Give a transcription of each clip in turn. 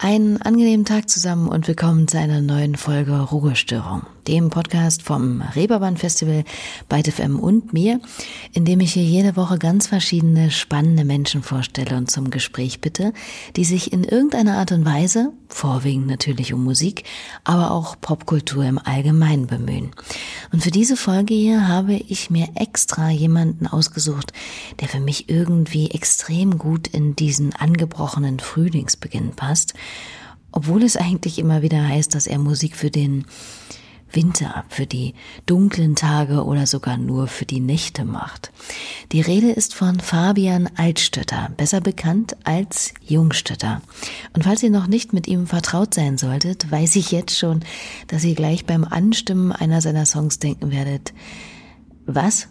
Einen angenehmen Tag zusammen und willkommen zu einer neuen Folge Ruhestörung, dem Podcast vom Reeperbahn Festival bei FM und mir, in dem ich hier jede Woche ganz verschiedene spannende Menschen vorstelle und zum Gespräch bitte, die sich in irgendeiner Art und Weise, vorwiegend natürlich um Musik, aber auch Popkultur im Allgemeinen bemühen. Und für diese Folge hier habe ich mir extra jemanden ausgesucht, der für mich irgendwie extrem gut in diesen angebrochenen Frühlingsbeginn passt obwohl es eigentlich immer wieder heißt, dass er Musik für den Winter, für die dunklen Tage oder sogar nur für die Nächte macht. Die Rede ist von Fabian Altstötter, besser bekannt als Jungstötter. Und falls ihr noch nicht mit ihm vertraut sein solltet, weiß ich jetzt schon, dass ihr gleich beim Anstimmen einer seiner Songs denken werdet, was?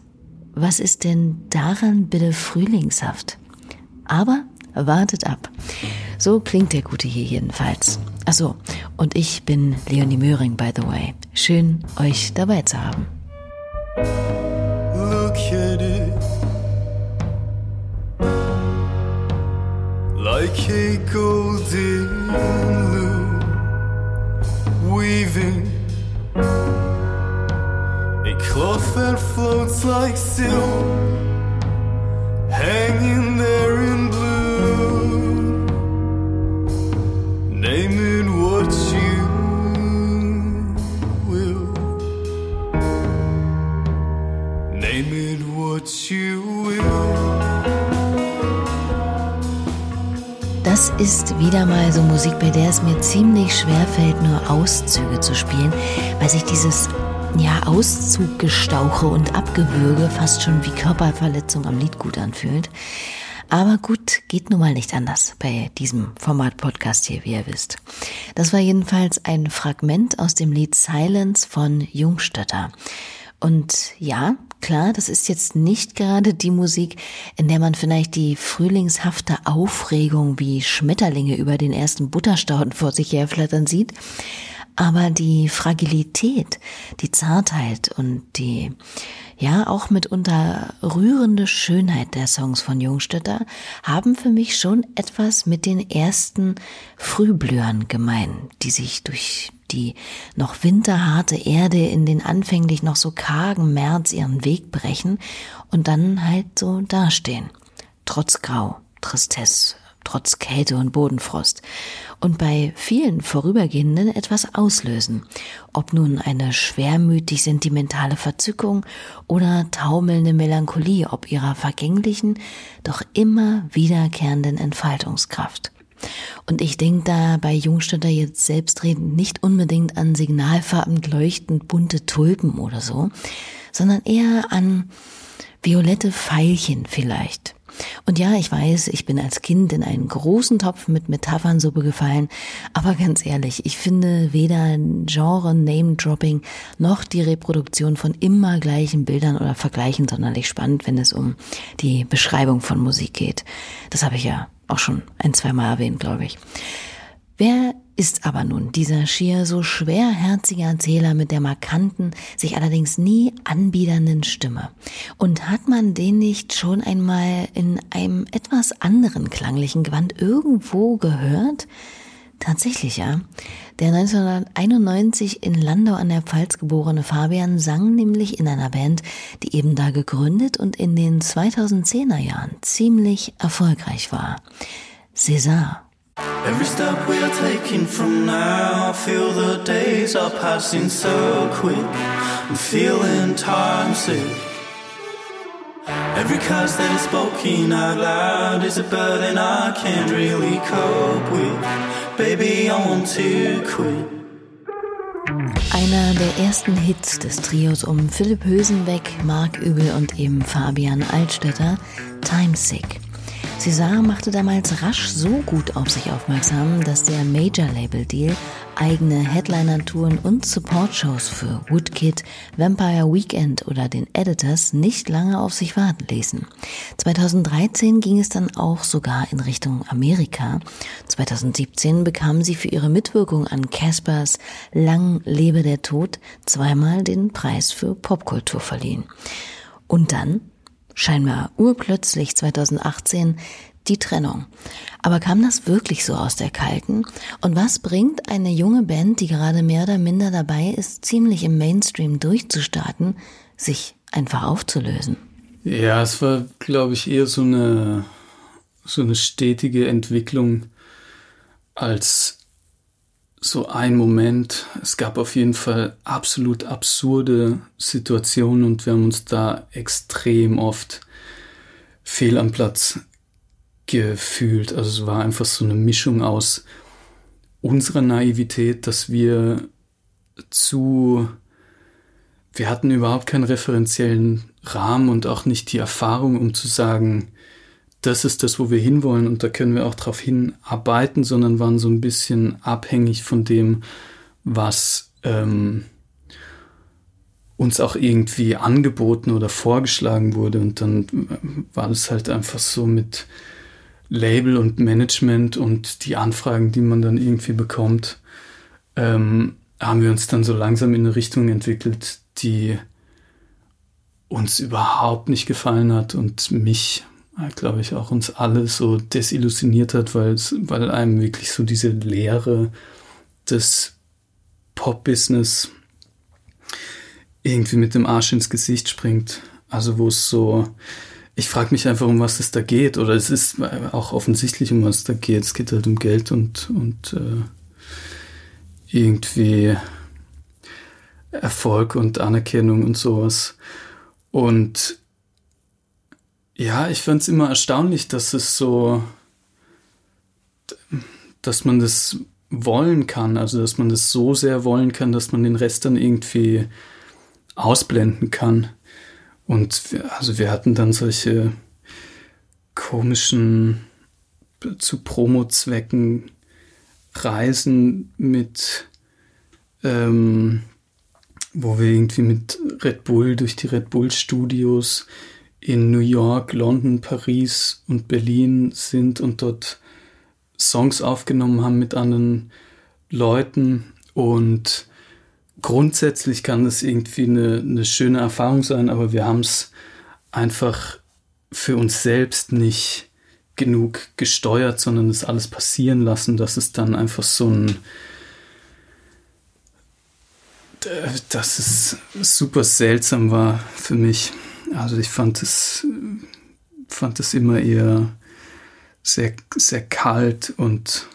Was ist denn daran bitte frühlingshaft? Aber wartet ab. So klingt der Gute hier jedenfalls. Achso, und ich bin Leonie Möhring, by the way. Schön, euch dabei zu haben. Look at it. Like a golden loop Weaving A cloth that floats like silk Hanging there ist wieder mal so Musik, bei der es mir ziemlich schwer fällt, nur Auszüge zu spielen, weil sich dieses ja, Auszuggestauche und Abgewürge fast schon wie Körperverletzung am Lied gut anfühlt. Aber gut, geht nun mal nicht anders bei diesem Format-Podcast hier, wie ihr wisst. Das war jedenfalls ein Fragment aus dem Lied Silence von Jungstötter. Und ja, klar, das ist jetzt nicht gerade die Musik, in der man vielleicht die frühlingshafte Aufregung wie Schmetterlinge über den ersten Butterstauden vor sich herflattern sieht, aber die Fragilität, die Zartheit und die ja auch mitunter rührende Schönheit der Songs von Jungstötter haben für mich schon etwas mit den ersten Frühblühern gemein, die sich durch die noch winterharte Erde in den anfänglich noch so kargen März ihren Weg brechen und dann halt so dastehen. Trotz Grau, Tristesse, trotz Kälte und Bodenfrost. Und bei vielen Vorübergehenden etwas auslösen. Ob nun eine schwermütig sentimentale Verzückung oder taumelnde Melancholie, ob ihrer vergänglichen, doch immer wiederkehrenden Entfaltungskraft. Und ich denke da bei Jungstädter jetzt selbstredend nicht unbedingt an signalfarben leuchtend bunte Tulpen oder so, sondern eher an violette Veilchen vielleicht. Und ja, ich weiß, ich bin als Kind in einen großen Topf mit Metaphernsuppe gefallen, aber ganz ehrlich, ich finde weder Genre Name-Dropping noch die Reproduktion von immer gleichen Bildern oder Vergleichen sonderlich spannend, wenn es um die Beschreibung von Musik geht. Das habe ich ja auch schon ein, zweimal erwähnt, glaube ich. Wer ist aber nun dieser schier so schwerherzige Erzähler mit der markanten, sich allerdings nie anbiedernden Stimme? Und hat man den nicht schon einmal in einem etwas anderen klanglichen Gewand irgendwo gehört? Tatsächlich, ja. Der 1991 in Landau an der Pfalz geborene Fabian sang nämlich in einer Band, die eben da gegründet und in den 2010er Jahren ziemlich erfolgreich war. César. Every step we are taking from now, I feel the days are passing so quick. I'm feeling time sick. Every curse that is spoken out loud is a burden I can't really cope with. Baby, I want to quit. Einer der ersten Hits des Trios um Philipp Hösenbeck, Mark Übel und eben Fabian Altstädter, Time Sick. César machte damals rasch so gut auf sich aufmerksam, dass der Major-Label-Deal eigene Headliner-Touren und Support-Shows für Woodkid, Vampire Weekend oder den Editors nicht lange auf sich warten ließen. 2013 ging es dann auch sogar in Richtung Amerika. 2017 bekam sie für ihre Mitwirkung an Caspers Lang lebe der Tod zweimal den Preis für Popkultur verliehen. Und dann scheinbar urplötzlich 2018 die Trennung. Aber kam das wirklich so aus der Kalten? Und was bringt eine junge Band, die gerade mehr oder minder dabei ist, ziemlich im Mainstream durchzustarten, sich einfach aufzulösen? Ja, es war, glaube ich, eher so eine, so eine stetige Entwicklung als so ein Moment. Es gab auf jeden Fall absolut absurde Situationen und wir haben uns da extrem oft fehl am Platz gefühlt. Also es war einfach so eine Mischung aus unserer Naivität, dass wir zu, wir hatten überhaupt keinen referenziellen Rahmen und auch nicht die Erfahrung, um zu sagen, das ist das, wo wir hinwollen und da können wir auch drauf hinarbeiten, sondern waren so ein bisschen abhängig von dem, was ähm, uns auch irgendwie angeboten oder vorgeschlagen wurde. Und dann war das halt einfach so mit Label und Management und die Anfragen, die man dann irgendwie bekommt, ähm, haben wir uns dann so langsam in eine Richtung entwickelt, die uns überhaupt nicht gefallen hat und mich, glaube ich, auch uns alle so desillusioniert hat, weil, es, weil einem wirklich so diese Lehre des Pop-Business irgendwie mit dem Arsch ins Gesicht springt. Also wo es so, ich frage mich einfach, um was es da geht. Oder es ist auch offensichtlich, um was es da geht. Es geht halt um Geld und, und äh, irgendwie Erfolg und Anerkennung und sowas. Und ja, ich fand es immer erstaunlich, dass es so, dass man das wollen kann, also dass man das so sehr wollen kann, dass man den Rest dann irgendwie ausblenden kann. Und wir, also wir hatten dann solche komischen zu Promo-Zwecken Reisen mit, ähm, wo wir irgendwie mit Red Bull durch die Red Bull Studios in New York, London, Paris und Berlin sind und dort Songs aufgenommen haben mit anderen Leuten und grundsätzlich kann das irgendwie eine, eine schöne Erfahrung sein, aber wir haben es einfach für uns selbst nicht genug gesteuert, sondern es alles passieren lassen, dass es dann einfach so ein dass es super seltsam war für mich. Also ich fand es fand es immer eher sehr sehr kalt und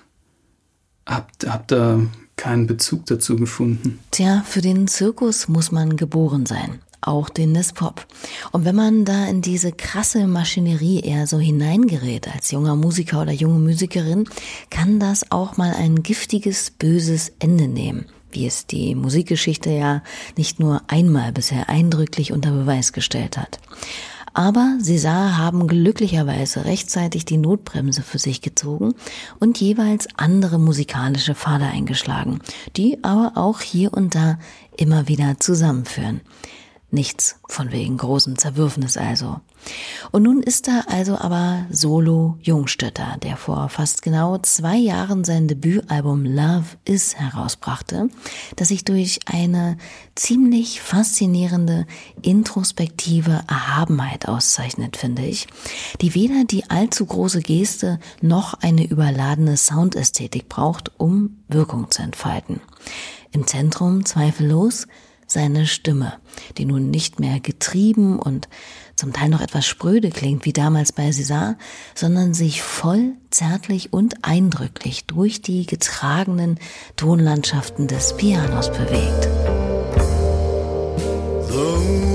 hab, hab da keinen Bezug dazu gefunden. Tja, für den Zirkus muss man geboren sein. Auch den des Pop. Und wenn man da in diese krasse Maschinerie eher so hineingerät als junger Musiker oder junge Musikerin, kann das auch mal ein giftiges, böses Ende nehmen wie es die Musikgeschichte ja nicht nur einmal bisher eindrücklich unter Beweis gestellt hat. Aber César haben glücklicherweise rechtzeitig die Notbremse für sich gezogen und jeweils andere musikalische Pfade eingeschlagen, die aber auch hier und da immer wieder zusammenführen. Nichts von wegen großem Zerwürfnis also. Und nun ist da also aber Solo Jungstötter, der vor fast genau zwei Jahren sein Debütalbum Love Is herausbrachte, das sich durch eine ziemlich faszinierende introspektive Erhabenheit auszeichnet, finde ich, die weder die allzu große Geste noch eine überladene Soundästhetik braucht, um Wirkung zu entfalten. Im Zentrum zweifellos seine Stimme, die nun nicht mehr getrieben und zum Teil noch etwas spröde klingt wie damals bei César, sondern sich voll zärtlich und eindrücklich durch die getragenen Tonlandschaften des Pianos bewegt. Ein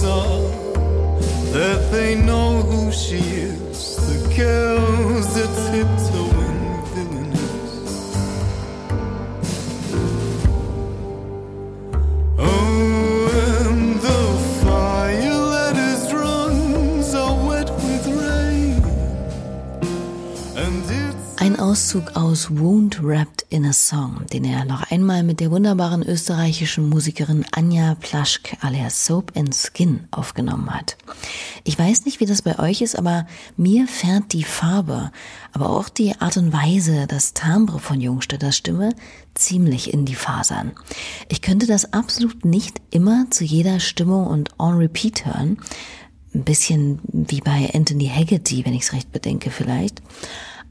song that they know who she is. The girls that tip Auszug aus Wound Wrapped in a Song, den er noch einmal mit der wunderbaren österreichischen Musikerin Anja Plaschk alias Soap and Skin aufgenommen hat. Ich weiß nicht, wie das bei euch ist, aber mir fährt die Farbe, aber auch die Art und Weise, das Timbre von Jungstädters Stimme ziemlich in die Fasern. Ich könnte das absolut nicht immer zu jeder Stimmung und on repeat hören. Ein bisschen wie bei Anthony Haggerty, wenn ich es recht bedenke vielleicht.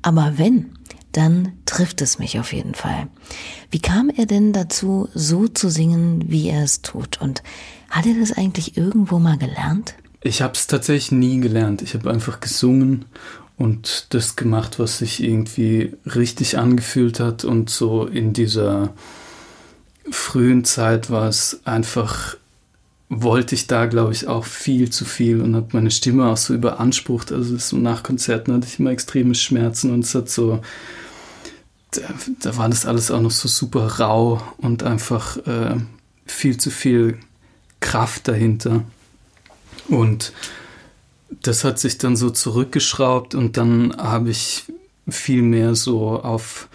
Aber wenn, dann trifft es mich auf jeden Fall. Wie kam er denn dazu, so zu singen, wie er es tut? Und hat er das eigentlich irgendwo mal gelernt? Ich habe es tatsächlich nie gelernt. Ich habe einfach gesungen und das gemacht, was sich irgendwie richtig angefühlt hat. Und so in dieser frühen Zeit war es einfach wollte ich da, glaube ich, auch viel zu viel und habe meine Stimme auch so überansprucht. Also so nach Konzerten hatte ich immer extreme Schmerzen und es hat so, da, da war das alles auch noch so super rau und einfach äh, viel zu viel Kraft dahinter. Und das hat sich dann so zurückgeschraubt und dann habe ich viel mehr so auf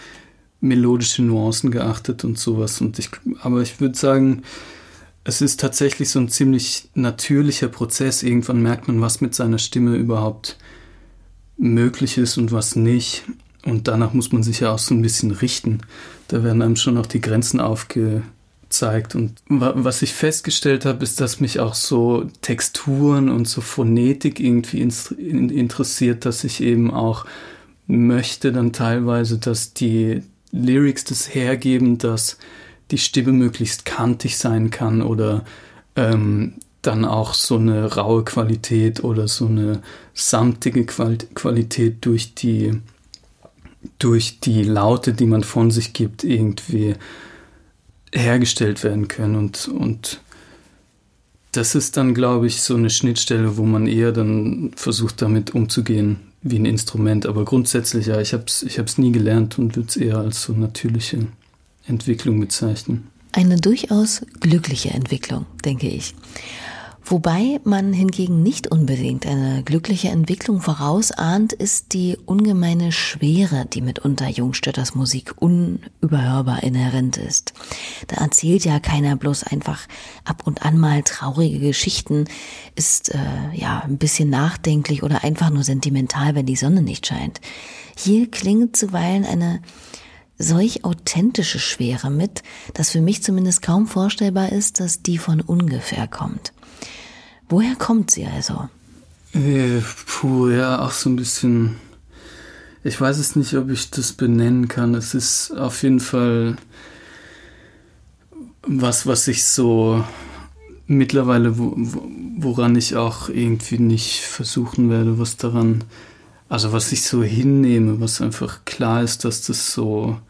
melodische Nuancen geachtet und sowas. Und ich, aber ich würde sagen, es ist tatsächlich so ein ziemlich natürlicher Prozess. Irgendwann merkt man, was mit seiner Stimme überhaupt möglich ist und was nicht. Und danach muss man sich ja auch so ein bisschen richten. Da werden einem schon auch die Grenzen aufgezeigt. Und was ich festgestellt habe, ist, dass mich auch so Texturen und so Phonetik irgendwie interessiert, dass ich eben auch möchte dann teilweise, dass die Lyrics das hergeben, dass die Stimme möglichst kantig sein kann oder ähm, dann auch so eine raue Qualität oder so eine samtige Qualität durch die, durch die Laute, die man von sich gibt, irgendwie hergestellt werden können. Und, und das ist dann, glaube ich, so eine Schnittstelle, wo man eher dann versucht, damit umzugehen wie ein Instrument. Aber grundsätzlich, ja, ich habe es ich nie gelernt und würde es eher als so natürliche Entwicklung bezeichnen. Eine durchaus glückliche Entwicklung, denke ich. Wobei man hingegen nicht unbedingt eine glückliche Entwicklung vorausahnt, ist die ungemeine Schwere, die mitunter Jungstötters Musik unüberhörbar inhärent ist. Da erzählt ja keiner bloß einfach ab und an mal traurige Geschichten, ist äh, ja ein bisschen nachdenklich oder einfach nur sentimental, wenn die Sonne nicht scheint. Hier klingt zuweilen eine solch authentische Schwere mit, dass für mich zumindest kaum vorstellbar ist, dass die von ungefähr kommt. Woher kommt sie also? Äh, puh, ja, auch so ein bisschen. Ich weiß es nicht, ob ich das benennen kann. Es ist auf jeden Fall was, was ich so mittlerweile, woran ich auch irgendwie nicht versuchen werde, was daran also was ich so hinnehme, was einfach klar ist, dass das so,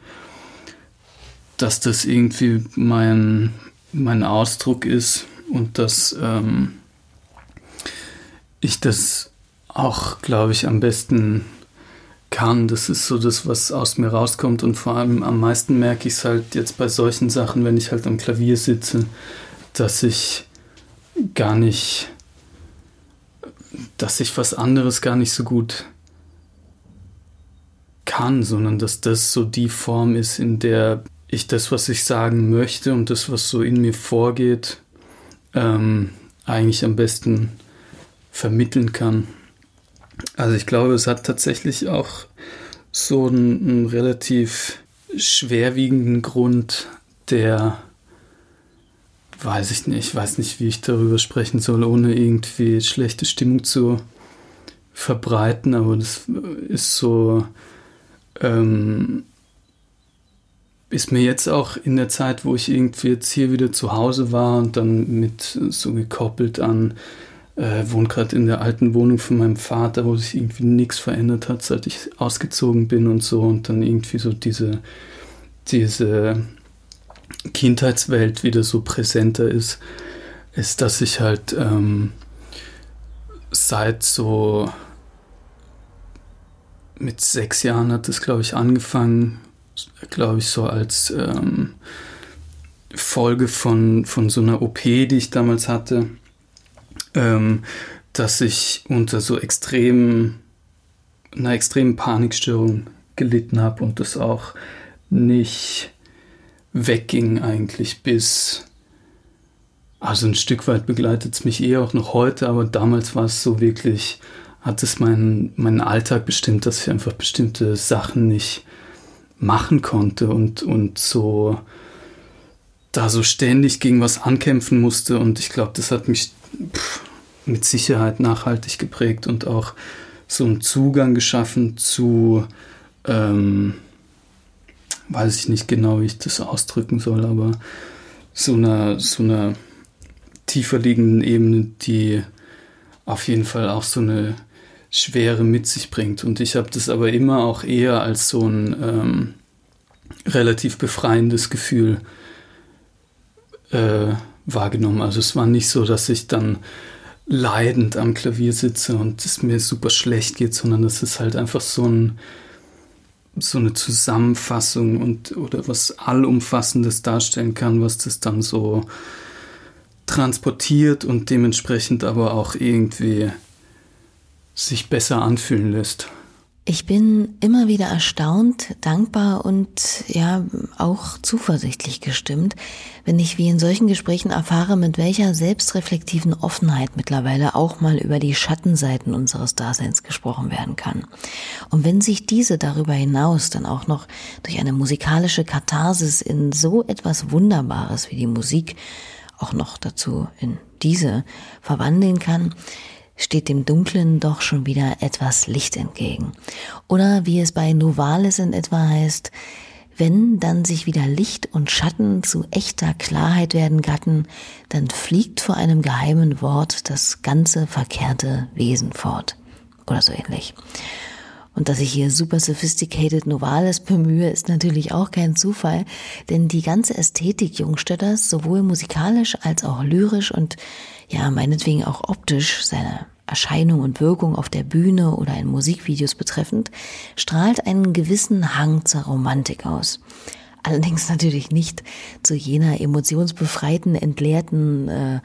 dass das irgendwie mein, mein Ausdruck ist und dass ähm, ich das auch, glaube ich, am besten kann. Das ist so das, was aus mir rauskommt und vor allem am meisten merke ich es halt jetzt bei solchen Sachen, wenn ich halt am Klavier sitze, dass ich gar nicht, dass ich was anderes gar nicht so gut kann, sondern dass das so die Form ist, in der ich das, was ich sagen möchte und das, was so in mir vorgeht, ähm, eigentlich am besten vermitteln kann. Also ich glaube, es hat tatsächlich auch so einen, einen relativ schwerwiegenden Grund, der weiß ich nicht, ich weiß nicht, wie ich darüber sprechen soll, ohne irgendwie schlechte Stimmung zu verbreiten, aber das ist so ähm, ist mir jetzt auch in der Zeit, wo ich irgendwie jetzt hier wieder zu Hause war und dann mit so gekoppelt an, äh, wohne gerade in der alten Wohnung von meinem Vater, wo sich irgendwie nichts verändert hat, seit ich ausgezogen bin und so und dann irgendwie so diese, diese Kindheitswelt wieder so präsenter ist, ist, dass ich halt ähm, seit so mit sechs Jahren hat es, glaube ich, angefangen, glaube ich, so als ähm, Folge von, von so einer OP, die ich damals hatte, ähm, dass ich unter so extremen, einer extremen Panikstörung gelitten habe und das auch nicht wegging eigentlich bis, also ein Stück weit begleitet es mich eher auch noch heute, aber damals war es so wirklich, hat es meinen, meinen Alltag bestimmt, dass ich einfach bestimmte Sachen nicht machen konnte und, und so da so ständig gegen was ankämpfen musste. Und ich glaube, das hat mich pff, mit Sicherheit nachhaltig geprägt und auch so einen Zugang geschaffen zu, ähm, weiß ich nicht genau, wie ich das ausdrücken soll, aber so einer, so einer tiefer liegenden Ebene, die auf jeden Fall auch so eine Schwere mit sich bringt. Und ich habe das aber immer auch eher als so ein ähm, relativ befreiendes Gefühl äh, wahrgenommen. Also es war nicht so, dass ich dann leidend am Klavier sitze und es mir super schlecht geht, sondern das ist halt einfach so ein so eine Zusammenfassung und oder was allumfassendes darstellen kann, was das dann so transportiert und dementsprechend aber auch irgendwie sich besser anfühlen lässt. Ich bin immer wieder erstaunt, dankbar und ja auch zuversichtlich gestimmt, wenn ich wie in solchen Gesprächen erfahre, mit welcher selbstreflektiven Offenheit mittlerweile auch mal über die Schattenseiten unseres Daseins gesprochen werden kann. Und wenn sich diese darüber hinaus dann auch noch durch eine musikalische Katharsis in so etwas Wunderbares wie die Musik auch noch dazu in diese verwandeln kann, steht dem Dunklen doch schon wieder etwas Licht entgegen. Oder wie es bei Novalis in etwa heißt, wenn dann sich wieder Licht und Schatten zu echter Klarheit werden gatten, dann fliegt vor einem geheimen Wort das ganze verkehrte Wesen fort. Oder so ähnlich. Und dass ich hier super sophisticated Novales bemühe, ist natürlich auch kein Zufall, denn die ganze Ästhetik Jungstädters, sowohl musikalisch als auch lyrisch und ja, meinetwegen auch optisch, seine Erscheinung und Wirkung auf der Bühne oder in Musikvideos betreffend, strahlt einen gewissen Hang zur Romantik aus. Allerdings natürlich nicht zu jener emotionsbefreiten, entleerten äh,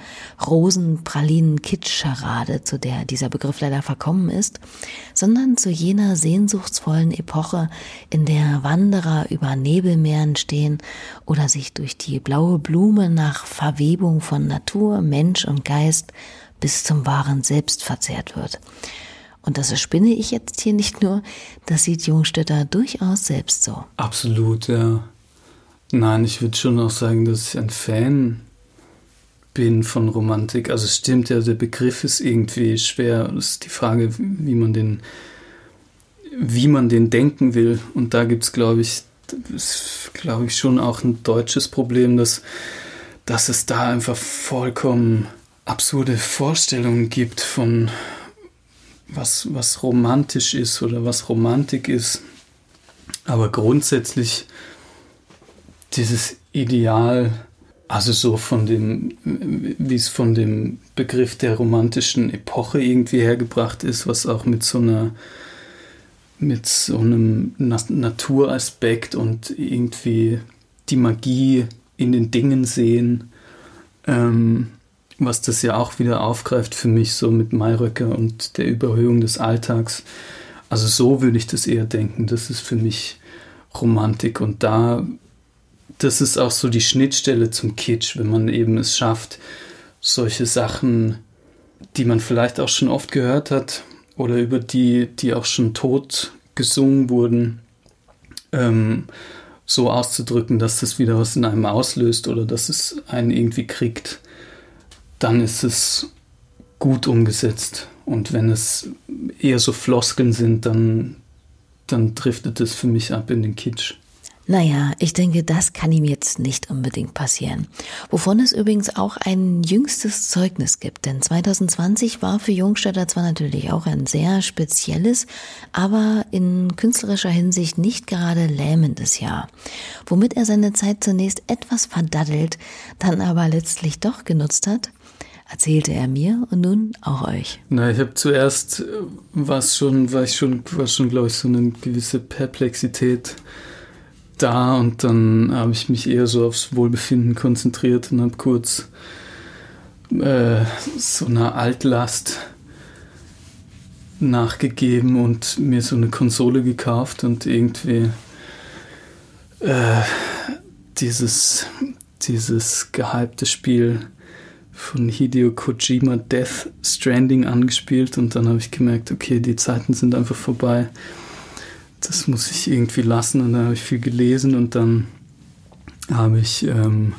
Rosenpralinen-Kitsch-Scharade, zu der dieser Begriff leider verkommen ist, sondern zu jener sehnsuchtsvollen Epoche, in der Wanderer über Nebelmeeren stehen oder sich durch die blaue Blume nach Verwebung von Natur, Mensch und Geist bis zum wahren Selbst verzehrt wird. Und das spinne ich jetzt hier nicht nur, das sieht Jungstädter durchaus selbst so. Absolut, ja. Nein, ich würde schon auch sagen, dass ich ein Fan bin von Romantik. Also es stimmt ja, der Begriff ist irgendwie schwer. Es ist die Frage, wie man den, wie man den denken will. Und da gibt es, glaube ich, glaube ich, schon auch ein deutsches Problem, dass, dass es da einfach vollkommen absurde Vorstellungen gibt von was, was romantisch ist oder was Romantik ist. Aber grundsätzlich dieses Ideal, also so von dem, wie es von dem Begriff der romantischen Epoche irgendwie hergebracht ist, was auch mit so einer, mit so einem Naturaspekt und irgendwie die Magie in den Dingen sehen, ähm, was das ja auch wieder aufgreift für mich so mit Mayröcker und der Überhöhung des Alltags. Also so würde ich das eher denken. Das ist für mich Romantik und da das ist auch so die Schnittstelle zum Kitsch, wenn man eben es schafft, solche Sachen, die man vielleicht auch schon oft gehört hat oder über die, die auch schon tot gesungen wurden, ähm, so auszudrücken, dass das wieder was in einem auslöst oder dass es einen irgendwie kriegt, dann ist es gut umgesetzt. Und wenn es eher so Floskeln sind, dann, dann driftet es für mich ab in den Kitsch. Naja, ich denke, das kann ihm jetzt nicht unbedingt passieren. Wovon es übrigens auch ein jüngstes Zeugnis gibt. Denn 2020 war für Jungstädter zwar natürlich auch ein sehr spezielles, aber in künstlerischer Hinsicht nicht gerade lähmendes Jahr. Womit er seine Zeit zunächst etwas verdaddelt, dann aber letztlich doch genutzt hat, erzählte er mir und nun auch euch. Na, ich habe zuerst war schon, war ich schon, war schon, glaube ich, so eine gewisse Perplexität da und dann habe ich mich eher so aufs Wohlbefinden konzentriert und habe kurz äh, so eine Altlast nachgegeben und mir so eine Konsole gekauft und irgendwie äh, dieses, dieses gehypte Spiel von Hideo Kojima Death Stranding angespielt und dann habe ich gemerkt, okay, die Zeiten sind einfach vorbei. Das muss ich irgendwie lassen und dann habe ich viel gelesen und dann habe ich ähm,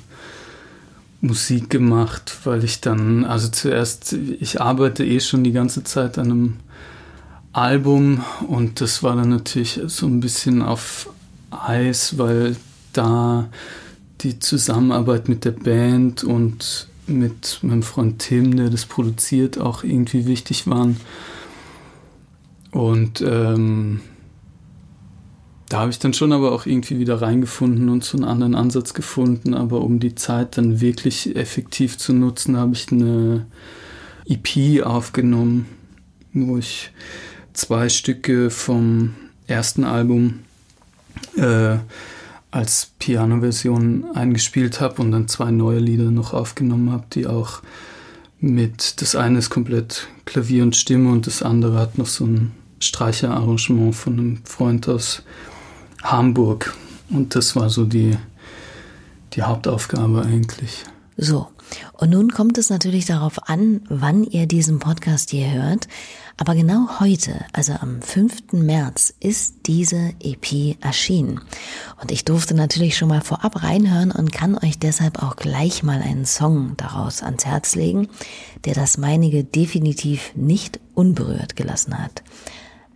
Musik gemacht, weil ich dann, also zuerst, ich arbeite eh schon die ganze Zeit an einem Album und das war dann natürlich so ein bisschen auf Eis, weil da die Zusammenarbeit mit der Band und mit meinem Freund Tim, der das produziert, auch irgendwie wichtig waren. Und ähm, da habe ich dann schon aber auch irgendwie wieder reingefunden und so einen anderen Ansatz gefunden. Aber um die Zeit dann wirklich effektiv zu nutzen, habe ich eine EP aufgenommen, wo ich zwei Stücke vom ersten Album äh, als Piano-Version eingespielt habe und dann zwei neue Lieder noch aufgenommen habe, die auch mit, das eine ist komplett Klavier und Stimme und das andere hat noch so ein Streicherarrangement von einem Freund aus Hamburg. Und das war so die, die Hauptaufgabe eigentlich. So, und nun kommt es natürlich darauf an, wann ihr diesen Podcast hier hört. Aber genau heute, also am 5. März, ist diese EP erschienen. Und ich durfte natürlich schon mal vorab reinhören und kann euch deshalb auch gleich mal einen Song daraus ans Herz legen, der das meinige definitiv nicht unberührt gelassen hat.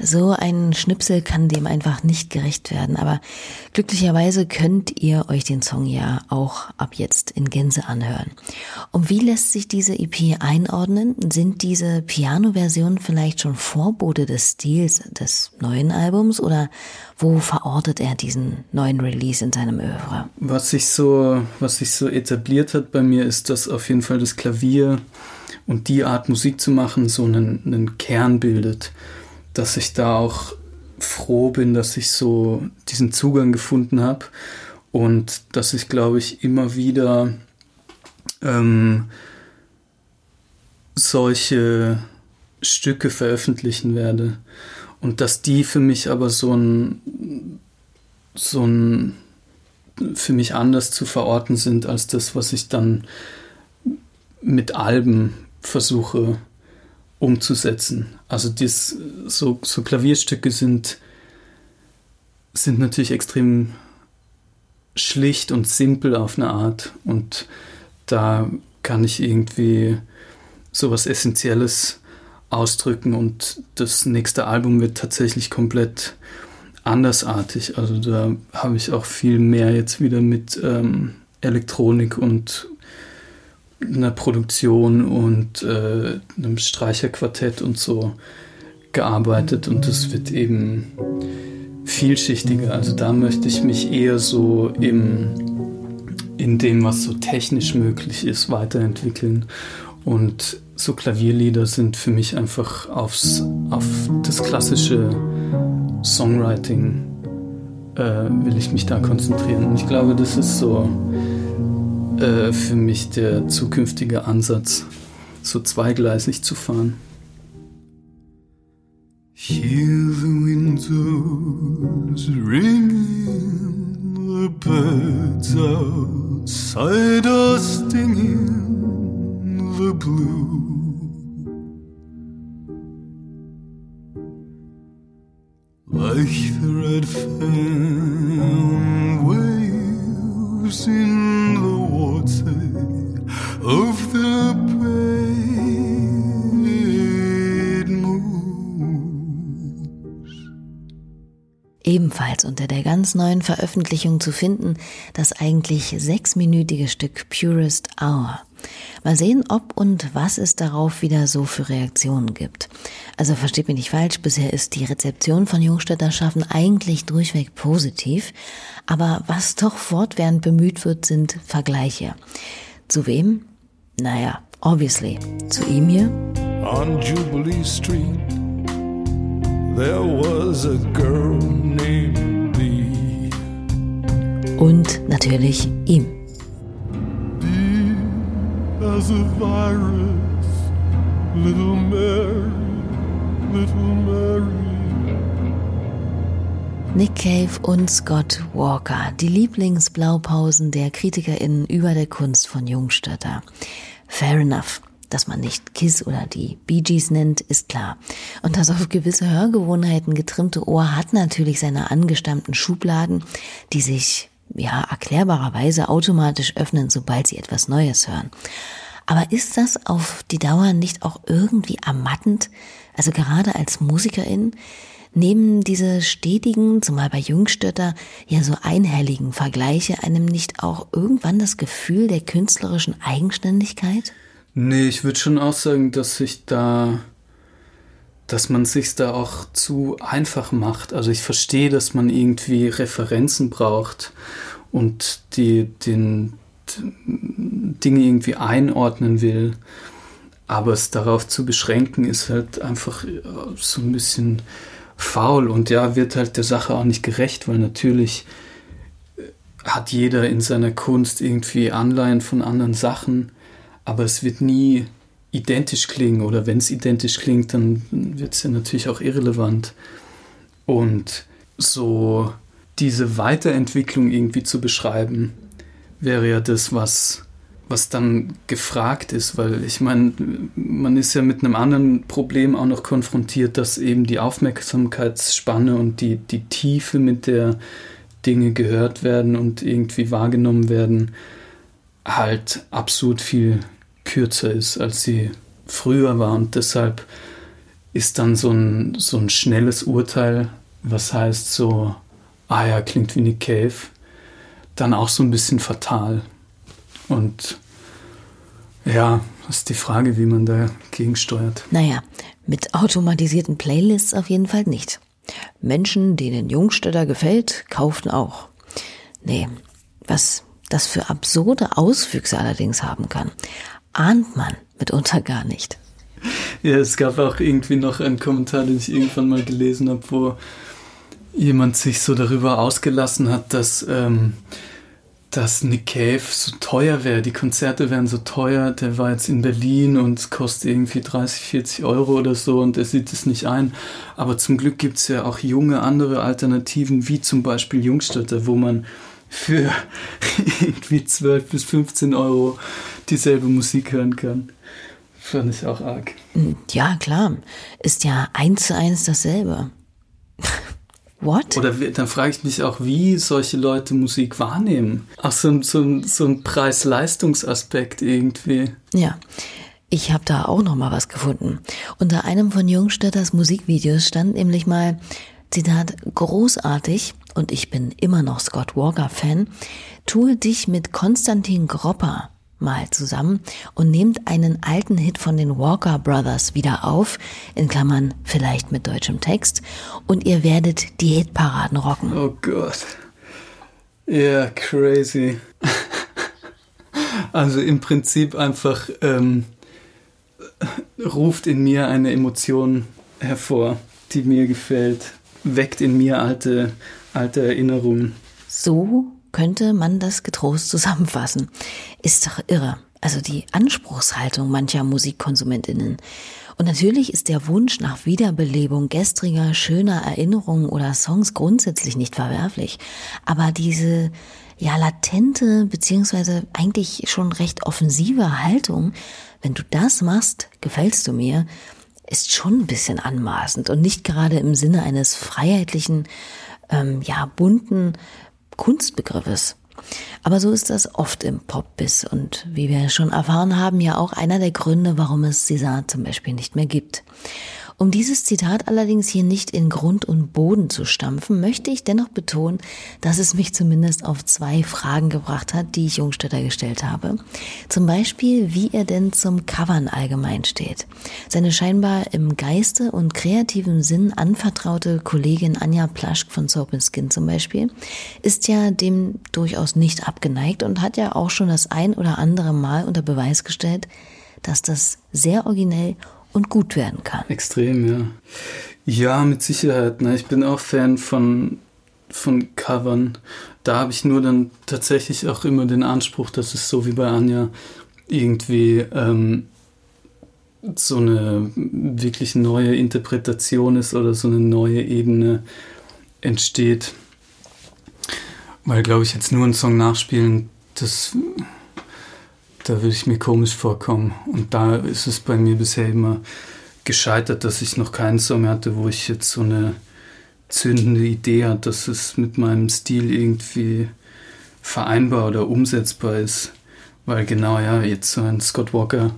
So ein Schnipsel kann dem einfach nicht gerecht werden, aber glücklicherweise könnt ihr euch den Song ja auch ab jetzt in Gänze anhören. Und wie lässt sich diese EP einordnen? Sind diese Piano-Versionen vielleicht schon Vorbote des Stils des neuen Albums oder wo verortet er diesen neuen Release in seinem Oeuvre? Was sich so, was sich so etabliert hat bei mir, ist, dass auf jeden Fall das Klavier und die Art Musik zu machen so einen, einen Kern bildet dass ich da auch froh bin, dass ich so diesen Zugang gefunden habe und dass ich, glaube ich, immer wieder ähm, solche Stücke veröffentlichen werde und dass die für mich aber so ein so ein für mich anders zu verorten sind als das, was ich dann mit Alben versuche umzusetzen. Also dies, so, so Klavierstücke sind, sind natürlich extrem schlicht und simpel auf eine Art und da kann ich irgendwie sowas Essentielles ausdrücken und das nächste Album wird tatsächlich komplett andersartig. Also da habe ich auch viel mehr jetzt wieder mit ähm, Elektronik und einer Produktion und äh, einem Streicherquartett und so gearbeitet und das wird eben vielschichtiger. Also da möchte ich mich eher so im, in dem, was so technisch möglich ist, weiterentwickeln. Und so Klavierlieder sind für mich einfach aufs, auf das klassische Songwriting äh, will ich mich da konzentrieren. Und ich glaube, das ist so äh, für mich der zukünftige Ansatz, so zweigleisig zu fahren. Hear the windows ringing, the birds outside are stinging the blue. Like the red fan wave moves in the ebenfalls unter der ganz neuen Veröffentlichung zu finden, das eigentlich sechsminütige Stück Purest Hour. Mal sehen, ob und was es darauf wieder so für Reaktionen gibt. Also versteht mich nicht falsch, bisher ist die Rezeption von Jungstädter Schaffen eigentlich durchweg positiv, aber was doch fortwährend bemüht wird, sind Vergleiche. Zu wem? Naja, obviously, zu ihm hier. On Jubilee Street there was a girl named Bee. Und natürlich ihm. As a virus, little Mary, little Mary. Nick Cave und Scott Walker, die Lieblingsblaupausen der KritikerInnen über der Kunst von Jungstötter. Fair enough. Dass man nicht Kiss oder die Bee Gees nennt, ist klar. Und das auf gewisse Hörgewohnheiten getrimmte Ohr hat natürlich seine angestammten Schubladen, die sich, ja, erklärbarerweise automatisch öffnen, sobald sie etwas Neues hören. Aber ist das auf die Dauer nicht auch irgendwie ermattend? Also gerade als Musikerin, nehmen diese stetigen, zumal bei Jungstötter, ja so einhelligen Vergleiche einem nicht auch irgendwann das Gefühl der künstlerischen Eigenständigkeit? Nee, ich würde schon auch sagen, dass sich da, dass man sich da auch zu einfach macht. Also ich verstehe, dass man irgendwie Referenzen braucht und die den Dinge irgendwie einordnen will. Aber es darauf zu beschränken, ist halt einfach so ein bisschen faul und ja, wird halt der Sache auch nicht gerecht, weil natürlich hat jeder in seiner Kunst irgendwie Anleihen von anderen Sachen aber es wird nie identisch klingen oder wenn es identisch klingt, dann wird es ja natürlich auch irrelevant. Und so diese Weiterentwicklung irgendwie zu beschreiben, wäre ja das, was, was dann gefragt ist, weil ich meine, man ist ja mit einem anderen Problem auch noch konfrontiert, dass eben die Aufmerksamkeitsspanne und die, die Tiefe, mit der Dinge gehört werden und irgendwie wahrgenommen werden, halt absurd viel kürzer ist, als sie früher war. Und deshalb ist dann so ein, so ein schnelles Urteil, was heißt so, ah ja, klingt wie Nick Cave, dann auch so ein bisschen fatal. Und ja, das ist die Frage, wie man dagegen steuert. Naja, mit automatisierten Playlists auf jeden Fall nicht. Menschen, denen Jungstädter gefällt, kauften auch. Nee, was das für absurde Auswüchse allerdings haben kann ahnt man mitunter gar nicht. Ja, es gab auch irgendwie noch einen Kommentar, den ich irgendwann mal gelesen habe, wo jemand sich so darüber ausgelassen hat, dass, ähm, dass Nick Cave so teuer wäre. Die Konzerte wären so teuer. Der war jetzt in Berlin und kostet irgendwie 30, 40 Euro oder so und er sieht es nicht ein. Aber zum Glück gibt es ja auch junge andere Alternativen, wie zum Beispiel Jungstädte, wo man für irgendwie 12 bis 15 Euro dieselbe Musik hören kann. Fand ich auch arg. Ja, klar. Ist ja eins zu eins dasselbe. What? Oder dann frage ich mich auch, wie solche Leute Musik wahrnehmen. Auch so, so, so ein Preis-Leistungsaspekt irgendwie. Ja. Ich habe da auch noch mal was gefunden. Unter einem von Jungstädters Musikvideos stand nämlich mal, Zitat, großartig, und ich bin immer noch Scott Walker-Fan, tue dich mit Konstantin Gropper mal zusammen und nehmt einen alten Hit von den Walker Brothers wieder auf, in Klammern vielleicht mit deutschem Text, und ihr werdet die Hitparaden rocken. Oh Gott. Ja, yeah, crazy. also im Prinzip einfach ähm, ruft in mir eine Emotion hervor, die mir gefällt, weckt in mir alte, alte Erinnerungen. So könnte man das getrost zusammenfassen. Ist doch irre. Also die Anspruchshaltung mancher Musikkonsumentinnen. Und natürlich ist der Wunsch nach Wiederbelebung gestriger, schöner Erinnerungen oder Songs grundsätzlich nicht verwerflich. Aber diese ja latente beziehungsweise eigentlich schon recht offensive Haltung, wenn du das machst, gefällst du mir, ist schon ein bisschen anmaßend und nicht gerade im Sinne eines freiheitlichen, ähm, ja bunten Kunstbegriffes. Aber so ist das oft im Popbiss und wie wir schon erfahren haben, ja auch einer der Gründe, warum es César zum Beispiel nicht mehr gibt. Um dieses Zitat allerdings hier nicht in Grund und Boden zu stampfen, möchte ich dennoch betonen, dass es mich zumindest auf zwei Fragen gebracht hat, die ich Jungstädter gestellt habe. Zum Beispiel, wie er denn zum Covern allgemein steht. Seine scheinbar im Geiste und kreativen Sinn anvertraute Kollegin Anja Plaschk von Soap Skin zum Beispiel ist ja dem durchaus nicht abgeneigt und hat ja auch schon das ein oder andere Mal unter Beweis gestellt, dass das sehr originell und gut werden kann. Extrem, ja. Ja, mit Sicherheit. Ne? Ich bin auch Fan von, von Covern. Da habe ich nur dann tatsächlich auch immer den Anspruch, dass es so wie bei Anja irgendwie ähm, so eine wirklich neue Interpretation ist oder so eine neue Ebene entsteht. Weil, glaube ich, jetzt nur einen Song nachspielen, das da würde ich mir komisch vorkommen. Und da ist es bei mir bisher immer gescheitert, dass ich noch keinen Song hatte, wo ich jetzt so eine zündende Idee hatte, dass es mit meinem Stil irgendwie vereinbar oder umsetzbar ist. Weil genau, ja, jetzt so ein Scott Walker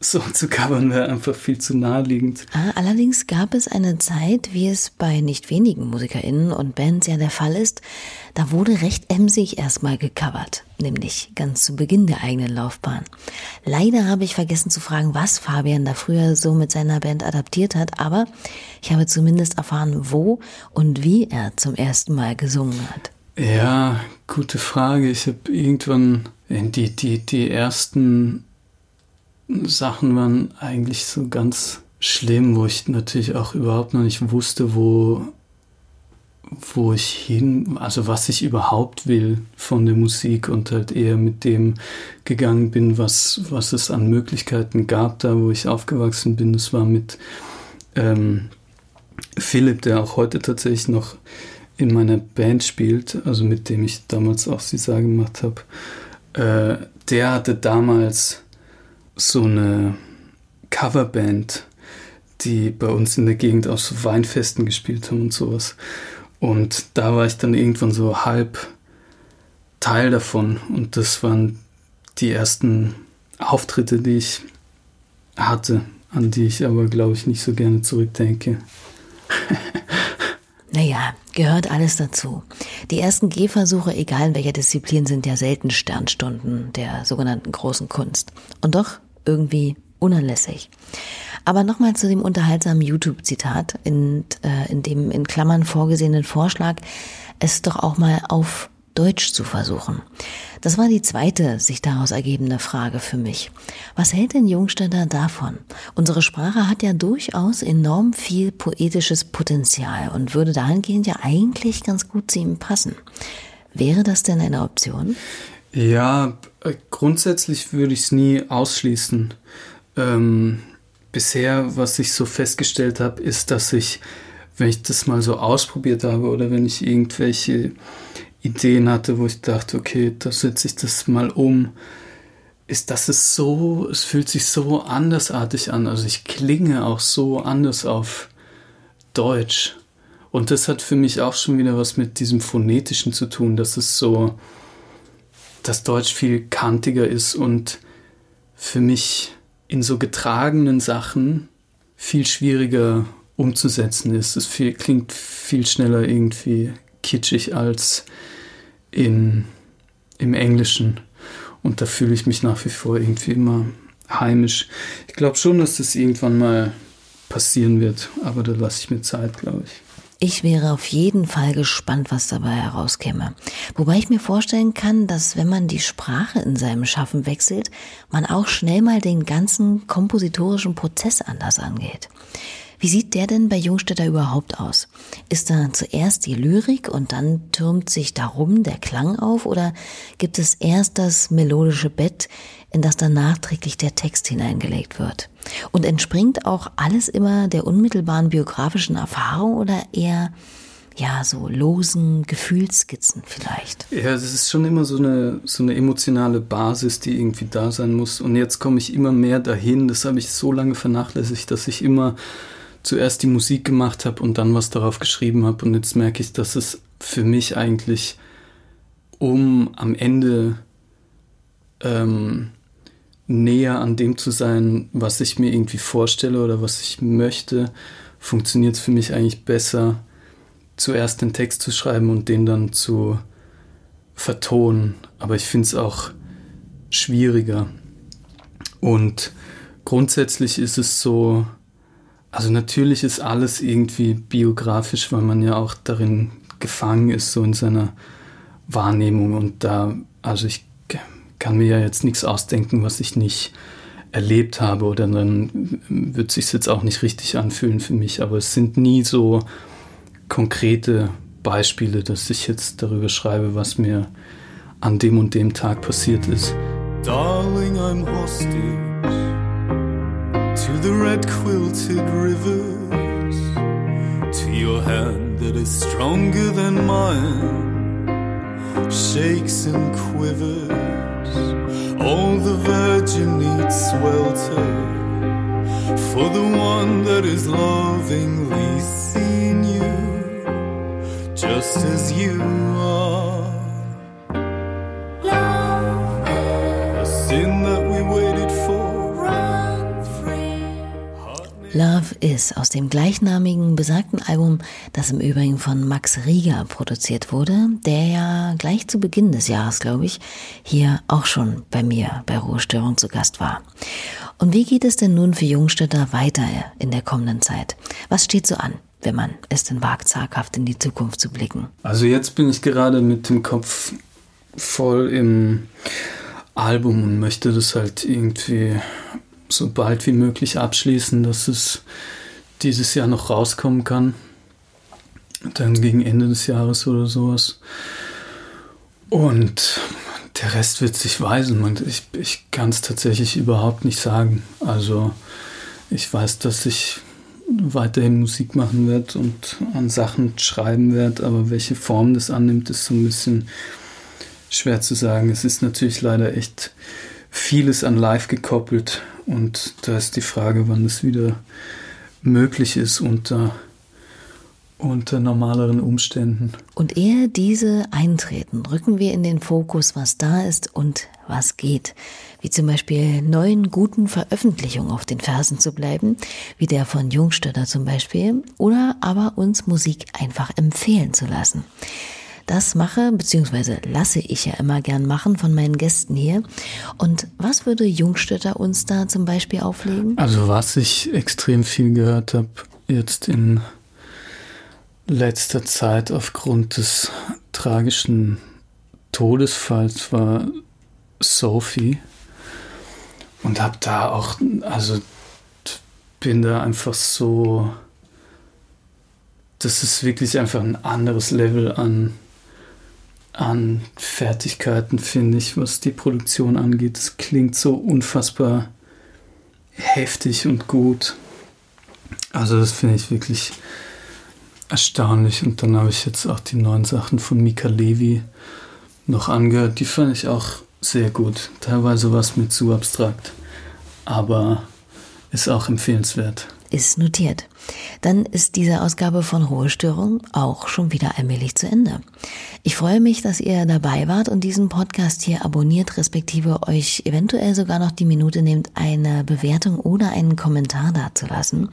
so zu covern wäre einfach viel zu naheliegend. Ah, allerdings gab es eine Zeit, wie es bei nicht wenigen MusikerInnen und Bands ja der Fall ist, da wurde recht emsig erstmal gecovert, nämlich ganz zu Beginn der eigenen Laufbahn. Leider habe ich vergessen zu fragen, was Fabian da früher so mit seiner Band adaptiert hat, aber ich habe zumindest erfahren, wo und wie er zum ersten Mal gesungen hat. Ja, gute Frage. Ich habe irgendwann die, die, die ersten Sachen waren eigentlich so ganz schlimm, wo ich natürlich auch überhaupt noch nicht wusste, wo, wo ich hin, also was ich überhaupt will von der Musik und halt eher mit dem gegangen bin, was, was es an Möglichkeiten gab, da wo ich aufgewachsen bin. Das war mit ähm, Philipp, der auch heute tatsächlich noch in meiner Band spielt, also mit dem ich damals auch Sisa gemacht habe. Äh, der hatte damals so eine Coverband, die bei uns in der Gegend auf so Weinfesten gespielt haben und sowas. Und da war ich dann irgendwann so halb Teil davon. Und das waren die ersten Auftritte, die ich hatte, an die ich aber, glaube ich, nicht so gerne zurückdenke. Naja, gehört alles dazu. Die ersten Gehversuche, egal in welcher Disziplin, sind ja selten Sternstunden der sogenannten großen Kunst. Und doch irgendwie unerlässig. Aber nochmal zu dem unterhaltsamen YouTube-Zitat, in, äh, in dem in Klammern vorgesehenen Vorschlag, es doch auch mal auf Deutsch zu versuchen. Das war die zweite sich daraus ergebende Frage für mich. Was hält denn Jungstädter davon? Unsere Sprache hat ja durchaus enorm viel poetisches Potenzial und würde dahingehend ja eigentlich ganz gut zu ihm passen. Wäre das denn eine Option? Ja, äh, grundsätzlich würde ich es nie ausschließen. Ähm, bisher, was ich so festgestellt habe, ist, dass ich, wenn ich das mal so ausprobiert habe oder wenn ich irgendwelche Ideen hatte, wo ich dachte, okay, da setze ich das mal um, ist, dass es so, es fühlt sich so andersartig an. Also ich klinge auch so anders auf Deutsch. Und das hat für mich auch schon wieder was mit diesem Phonetischen zu tun, dass es so, dass Deutsch viel kantiger ist und für mich in so getragenen Sachen viel schwieriger umzusetzen ist. Es viel, klingt viel schneller irgendwie kitschig als in, im Englischen. Und da fühle ich mich nach wie vor irgendwie immer heimisch. Ich glaube schon, dass das irgendwann mal passieren wird, aber da lasse ich mir Zeit, glaube ich. Ich wäre auf jeden Fall gespannt, was dabei herauskäme. Wobei ich mir vorstellen kann, dass wenn man die Sprache in seinem Schaffen wechselt, man auch schnell mal den ganzen kompositorischen Prozess anders angeht. Wie sieht der denn bei Jungstädter überhaupt aus? Ist da zuerst die Lyrik und dann türmt sich darum der Klang auf oder gibt es erst das melodische Bett, in das dann nachträglich der Text hineingelegt wird? Und entspringt auch alles immer der unmittelbaren biografischen Erfahrung oder eher ja, so losen Gefühlskizzen vielleicht. Ja, das ist schon immer so eine, so eine emotionale Basis, die irgendwie da sein muss. Und jetzt komme ich immer mehr dahin. Das habe ich so lange vernachlässigt, dass ich immer zuerst die Musik gemacht habe und dann was darauf geschrieben habe. Und jetzt merke ich, dass es für mich eigentlich um am Ende ähm, näher an dem zu sein, was ich mir irgendwie vorstelle oder was ich möchte, funktioniert es für mich eigentlich besser, zuerst den Text zu schreiben und den dann zu vertonen. Aber ich finde es auch schwieriger. Und grundsätzlich ist es so, also natürlich ist alles irgendwie biografisch, weil man ja auch darin gefangen ist, so in seiner Wahrnehmung. Und da, also ich kann mir ja jetzt nichts ausdenken, was ich nicht erlebt habe oder dann wird sich jetzt auch nicht richtig anfühlen für mich. Aber es sind nie so konkrete Beispiele, dass ich jetzt darüber schreibe, was mir an dem und dem Tag passiert ist. Darling, I'm hostage to the red quilted rivers, to your hand that is stronger than mine, shakes and quivers. All the virgin needs swelter for the one that is lovingly seen you, just as you are. Love Is aus dem gleichnamigen besagten Album, das im Übrigen von Max Rieger produziert wurde, der ja gleich zu Beginn des Jahres, glaube ich, hier auch schon bei mir bei Ruhestörung zu Gast war. Und wie geht es denn nun für Jungstädter weiter in der kommenden Zeit? Was steht so an? wenn man es denn wagt, zaghaft in die Zukunft zu blicken? Also jetzt bin ich gerade mit dem Kopf voll im Album und möchte das halt irgendwie so bald wie möglich abschließen, dass es dieses Jahr noch rauskommen kann. Dann gegen Ende des Jahres oder sowas. Und der Rest wird sich weisen. Ich, ich kann es tatsächlich überhaupt nicht sagen. Also ich weiß, dass ich weiterhin Musik machen werde und an Sachen schreiben werde, aber welche Form das annimmt, ist so ein bisschen schwer zu sagen. Es ist natürlich leider echt vieles an Live gekoppelt und da ist die Frage, wann es wieder möglich ist unter, unter normaleren Umständen. Und ehe diese eintreten, rücken wir in den Fokus, was da ist und was geht. Wie zum Beispiel neuen guten Veröffentlichungen auf den Fersen zu bleiben, wie der von Jungstötter zum Beispiel, oder aber uns Musik einfach empfehlen zu lassen. Das mache bzw. lasse ich ja immer gern machen von meinen Gästen hier. Und was würde Jungstädter uns da zum Beispiel auflegen? Also was ich extrem viel gehört habe jetzt in letzter Zeit aufgrund des tragischen Todesfalls war Sophie und habe da auch, also bin da einfach so, das ist wirklich einfach ein anderes Level an an Fertigkeiten, finde ich, was die Produktion angeht. Es klingt so unfassbar heftig und gut. Also das finde ich wirklich erstaunlich. Und dann habe ich jetzt auch die neuen Sachen von Mika Levi noch angehört. Die fand ich auch sehr gut. Teilweise was mir zu abstrakt, aber ist auch empfehlenswert ist notiert. Dann ist diese Ausgabe von Ruhestörung auch schon wieder allmählich zu Ende. Ich freue mich, dass ihr dabei wart und diesen Podcast hier abonniert, respektive euch eventuell sogar noch die Minute nehmt, eine Bewertung oder einen Kommentar dazulassen.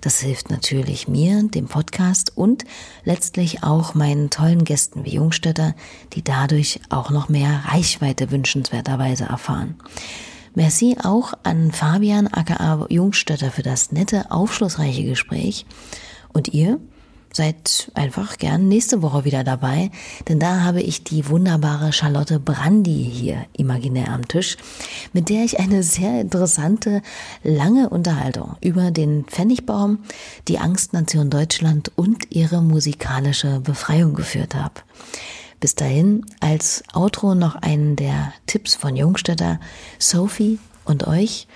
Das hilft natürlich mir, dem Podcast und letztlich auch meinen tollen Gästen wie Jungstädter, die dadurch auch noch mehr Reichweite wünschenswerterweise erfahren. Merci auch an Fabian aka Jungstötter für das nette, aufschlussreiche Gespräch. Und ihr seid einfach gern nächste Woche wieder dabei, denn da habe ich die wunderbare Charlotte Brandi hier imaginär am Tisch, mit der ich eine sehr interessante, lange Unterhaltung über den Pfennigbaum, die Angstnation Deutschland und ihre musikalische Befreiung geführt habe. Bis dahin als Outro noch einen der Tipps von Jungstädter, Sophie und euch.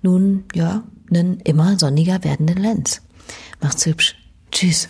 Nun, ja, nen immer sonniger werdenden Lenz. Macht's hübsch. Tschüss.